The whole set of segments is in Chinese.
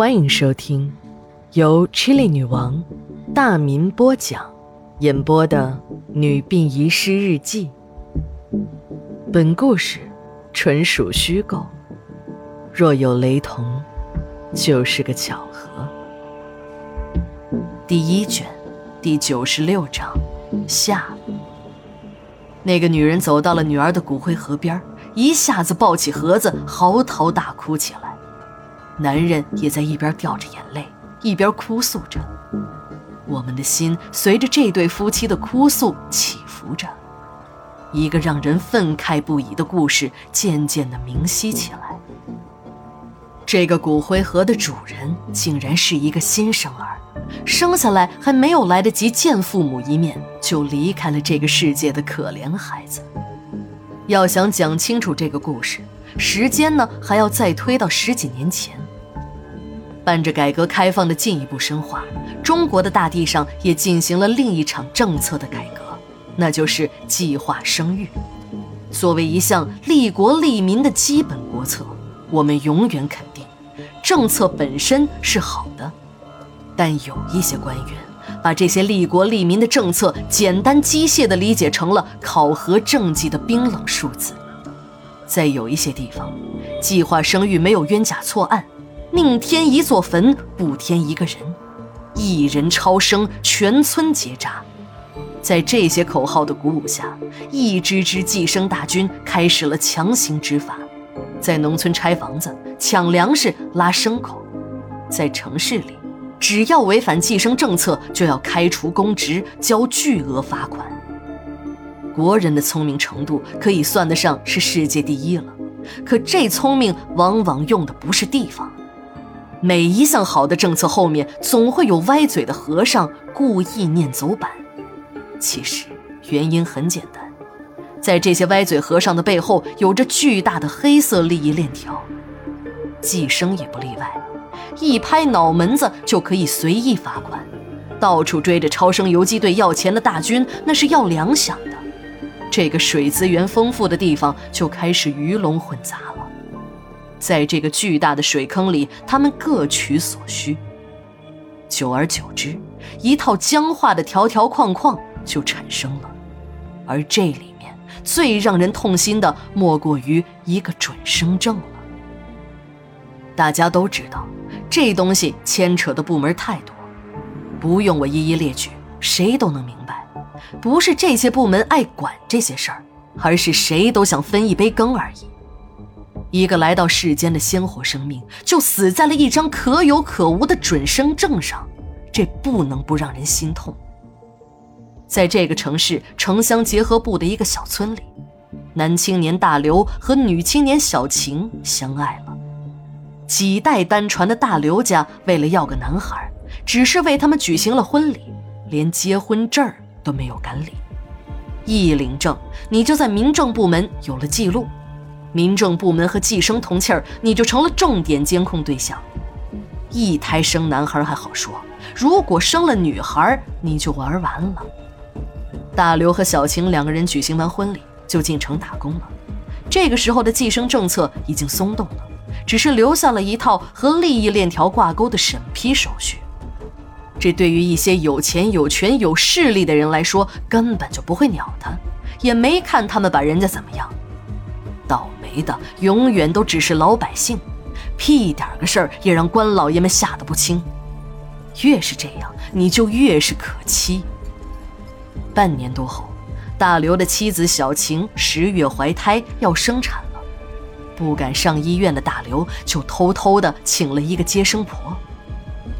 欢迎收听由 Chili 女王大民播讲、演播的《女病遗失日记》。本故事纯属虚构，若有雷同，就是个巧合。第一卷第九十六章下。那个女人走到了女儿的骨灰盒边，一下子抱起盒子，嚎啕大哭起来。男人也在一边掉着眼泪，一边哭诉着。我们的心随着这对夫妻的哭诉起伏着，一个让人愤慨不已的故事渐渐的明晰起来。这个骨灰盒的主人竟然是一个新生儿，生下来还没有来得及见父母一面，就离开了这个世界的可怜孩子。要想讲清楚这个故事，时间呢还要再推到十几年前。伴着改革开放的进一步深化，中国的大地上也进行了另一场政策的改革，那就是计划生育。作为一项利国利民的基本国策，我们永远肯定，政策本身是好的。但有一些官员把这些利国利民的政策简单机械地理解成了考核政绩的冰冷数字。在有一些地方，计划生育没有冤假错案。宁添一座坟，不添一个人；一人超生，全村结扎。在这些口号的鼓舞下，一支支计生大军开始了强行执法，在农村拆房子、抢粮食、拉牲口；在城市里，只要违反计生政策，就要开除公职、交巨额罚款。国人的聪明程度可以算得上是世界第一了，可这聪明往往用的不是地方。每一项好的政策后面，总会有歪嘴的和尚故意念走板。其实原因很简单，在这些歪嘴和尚的背后，有着巨大的黑色利益链条。计生也不例外，一拍脑门子就可以随意罚款，到处追着超生游击队要钱的大军，那是要粮饷的。这个水资源丰富的地方，就开始鱼龙混杂了。在这个巨大的水坑里，他们各取所需。久而久之，一套僵化的条条框框就产生了。而这里面最让人痛心的，莫过于一个准生证了。大家都知道，这东西牵扯的部门太多，不用我一一列举，谁都能明白。不是这些部门爱管这些事儿，而是谁都想分一杯羹而已。一个来到世间的鲜活生命，就死在了一张可有可无的准生证上，这不能不让人心痛。在这个城市城乡结合部的一个小村里，男青年大刘和女青年小晴相爱了。几代单传的大刘家为了要个男孩，只是为他们举行了婚礼，连结婚证都没有敢领。一领证，你就在民政部门有了记录。民政部门和计生同气儿，你就成了重点监控对象。一胎生男孩还好说，如果生了女孩，你就玩完了。大刘和小晴两个人举行完婚礼，就进城打工了。这个时候的计生政策已经松动了，只是留下了一套和利益链条挂钩的审批手续。这对于一些有钱、有权、有势力的人来说，根本就不会鸟他，也没看他们把人家怎么样。倒霉的永远都只是老百姓，屁点个事儿也让官老爷们吓得不轻。越是这样，你就越是可欺。半年多后，大刘的妻子小晴十月怀胎要生产了，不敢上医院的大刘就偷偷的请了一个接生婆。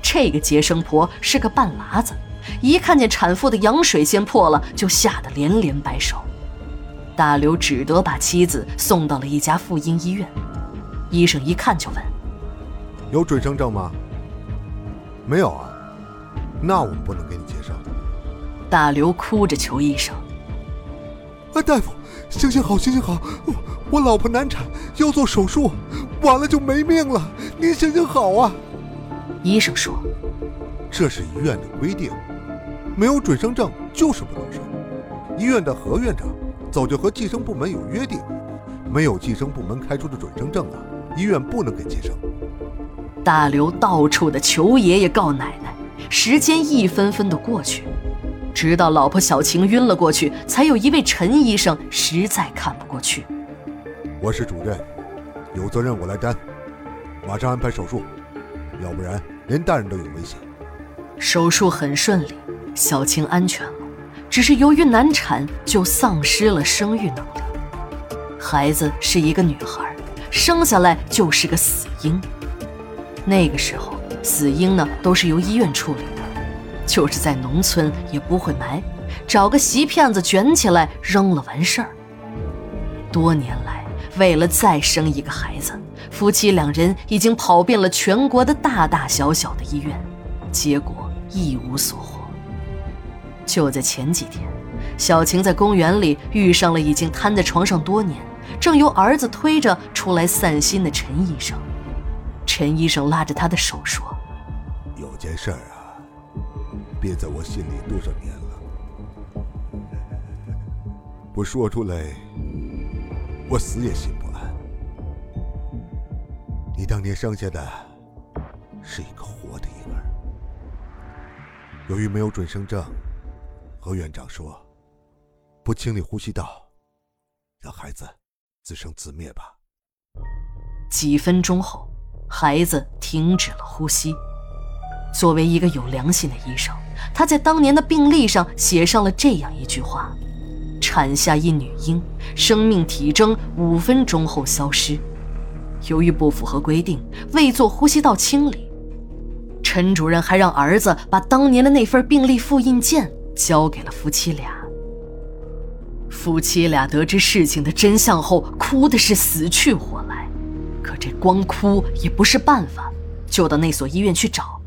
这个接生婆是个半拉子，一看见产妇的羊水先破了，就吓得连连摆手。大刘只得把妻子送到了一家妇婴医院，医生一看就问：“有准生证吗？”“没有啊。”“那我们不能给你接生。”大刘哭着求医生：“啊，大夫，行行好，行行好，我我老婆难产要做手术，完了就没命了，您行行好啊！”医生说：“这是医院的规定，没有准生证就是不能生。医院的何院长。”早就和计生部门有约定，没有计生部门开出的准生证啊，医院不能给接生。大刘到处的求爷爷告奶奶，时间一分分的过去，直到老婆小晴晕了过去，才有一位陈医生实在看不过去。我是主任，有责任我来担，马上安排手术，要不然连大人都有危险。手术很顺利，小晴安全了，只是由于难产，就丧失了生育能力。孩子是一个女孩，生下来就是个死婴。那个时候，死婴呢都是由医院处理的，就是在农村也不会埋，找个席片子卷起来扔了完事儿。多年来，为了再生一个孩子，夫妻两人已经跑遍了全国的大大小小的医院，结果一无所获。就在前几天，小晴在公园里遇上了已经瘫在床上多年。正由儿子推着出来散心的陈医生，陈医生拉着他的手说：“有件事儿啊，憋在我心里多少年了，不说出来，我死也心不安。你当年生下的是一个活的婴儿，由于没有准生证，何院长说不清理呼吸道，让孩子。”自生自灭吧。几分钟后，孩子停止了呼吸。作为一个有良心的医生，他在当年的病历上写上了这样一句话：“产下一女婴，生命体征五分钟后消失。”由于不符合规定，未做呼吸道清理，陈主任还让儿子把当年的那份病历复印件交给了夫妻俩。夫妻俩得知事情的真相后，哭的是死去活来。可这光哭也不是办法，就到那所医院去找。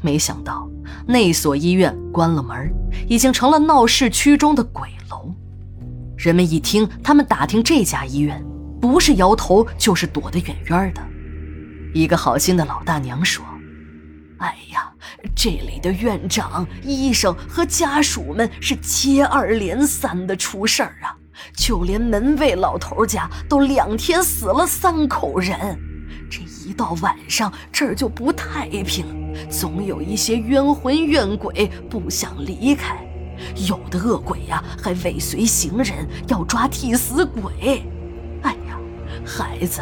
没想到那所医院关了门，已经成了闹市区中的鬼楼。人们一听他们打听这家医院，不是摇头就是躲得远远的。一个好心的老大娘说：“哎呀。”这里的院长、医生和家属们是接二连三的出事儿啊，就连门卫老头家都两天死了三口人。这一到晚上，这儿就不太平，总有一些冤魂怨鬼不想离开，有的恶鬼呀还尾随行人，要抓替死鬼。哎呀，孩子，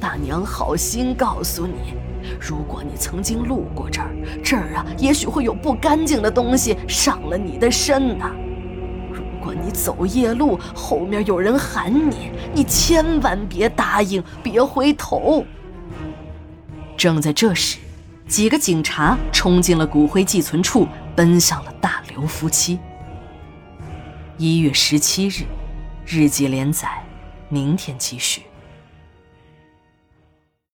大娘好心告诉你。如果你曾经路过这儿，这儿啊，也许会有不干净的东西上了你的身呢。如果你走夜路，后面有人喊你，你千万别答应，别回头。正在这时，几个警察冲进了骨灰寄存处，奔向了大刘夫妻。一月十七日，日记连载，明天继续。